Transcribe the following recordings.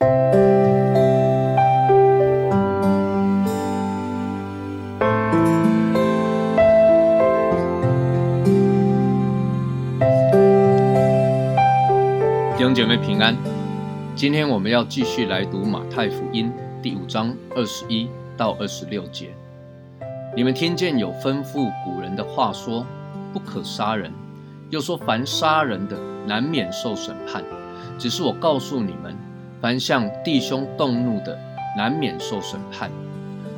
弟兄姐妹平安，今天我们要继续来读马太福音第五章二十一到二十六节。你们听见有吩咐古人的话说，不可杀人，又说凡杀人的难免受审判。只是我告诉你们，凡向弟兄动怒的，难免受审判；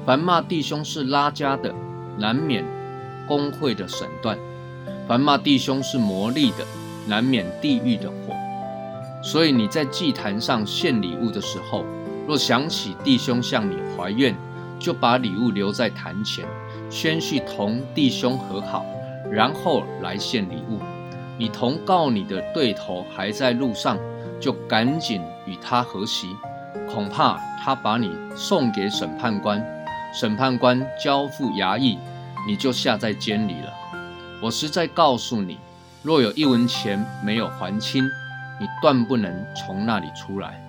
凡骂弟兄是拉家的，难免公会的审断；凡骂弟兄是魔力的，难免地狱的火。所以你在祭坛上献礼物的时候，若想起弟兄向你怀怨，就把礼物留在坛前，先去同弟兄和好，然后来献礼物。你同告你的对头还在路上，就赶紧与他和席，恐怕他把你送给审判官，审判官交付衙役，你就下在监里了。我实在告诉你，若有一文钱没有还清，你断不能从那里出来。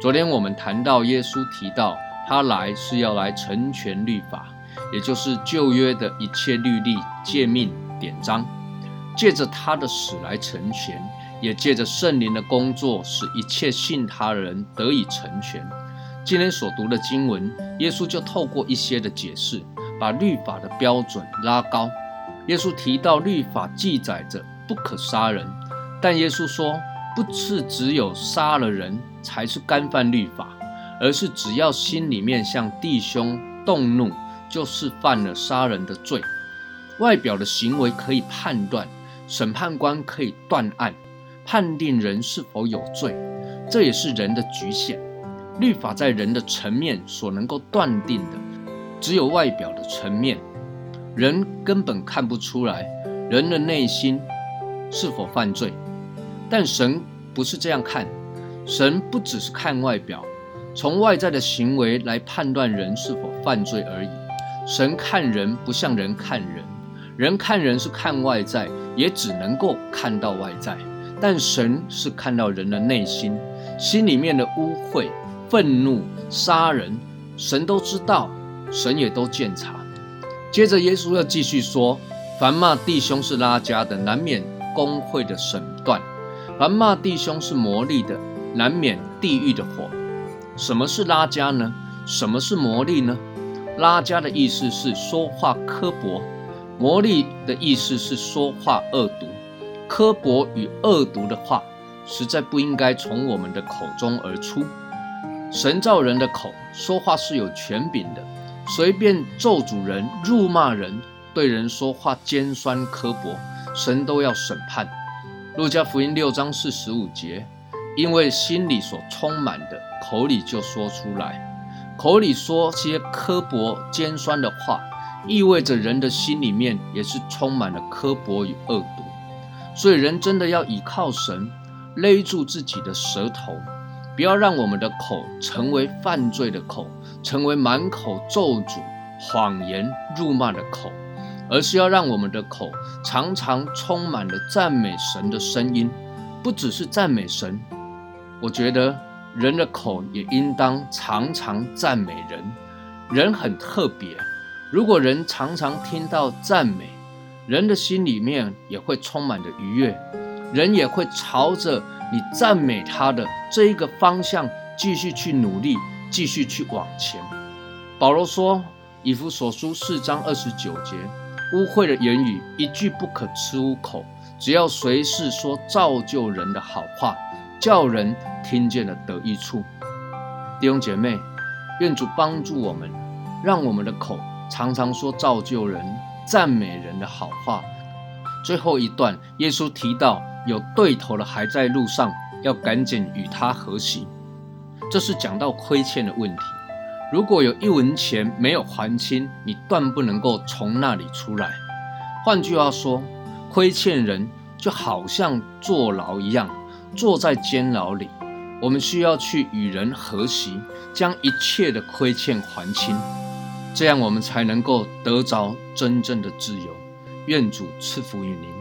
昨天我们谈到耶稣提到他来是要来成全律法，也就是旧约的一切律例、诫命、典章，借着他的死来成全，也借着圣灵的工作，使一切信他人得以成全。今天所读的经文，耶稣就透过一些的解释，把律法的标准拉高。耶稣提到律法记载着不可杀人。但耶稣说，不是只有杀了人才是干犯律法，而是只要心里面向弟兄动怒，就是犯了杀人的罪。外表的行为可以判断，审判官可以断案，判定人是否有罪，这也是人的局限。律法在人的层面所能够断定的，只有外表的层面，人根本看不出来人的内心是否犯罪。但神不是这样看，神不只是看外表，从外在的行为来判断人是否犯罪而已。神看人不像人看人，人看人是看外在，也只能够看到外在。但神是看到人的内心，心里面的污秽、愤怒、杀人，神都知道，神也都鉴察。接着耶稣要继续说：凡骂弟兄是拉家的，难免公会的审断。凡骂弟兄是魔力的，难免地狱的火。什么是拉加呢？什么是魔力呢？拉加的意思是说话刻薄，魔力的意思是说话恶毒。刻薄与恶毒的话，实在不应该从我们的口中而出。神造人的口说话是有权柄的，随便咒诅人、辱骂人、对人说话尖酸刻薄，神都要审判。路加福音六章四十五节，因为心里所充满的，口里就说出来。口里说些刻薄尖酸的话，意味着人的心里面也是充满了刻薄与恶毒。所以人真的要倚靠神，勒住自己的舌头，不要让我们的口成为犯罪的口，成为满口咒诅、谎言、辱骂的口。而是要让我们的口常常充满了赞美神的声音，不只是赞美神。我觉得人的口也应当常常赞美人。人很特别，如果人常常听到赞美，人的心里面也会充满着愉悦，人也会朝着你赞美他的这一个方向继续去努力，继续去往前。保罗说，以弗所书四章二十九节。污秽的言语一句不可出口，只要随时说造就人的好话，叫人听见了得益处。弟兄姐妹，愿主帮助我们，让我们的口常常说造就人、赞美人的好话。最后一段，耶稣提到有对头的还在路上，要赶紧与他和席。这是讲到亏欠的问题。如果有一文钱没有还清，你断不能够从那里出来。换句话说，亏欠人就好像坐牢一样，坐在监牢里。我们需要去与人和席，将一切的亏欠还清，这样我们才能够得着真正的自由。愿主赐福于您。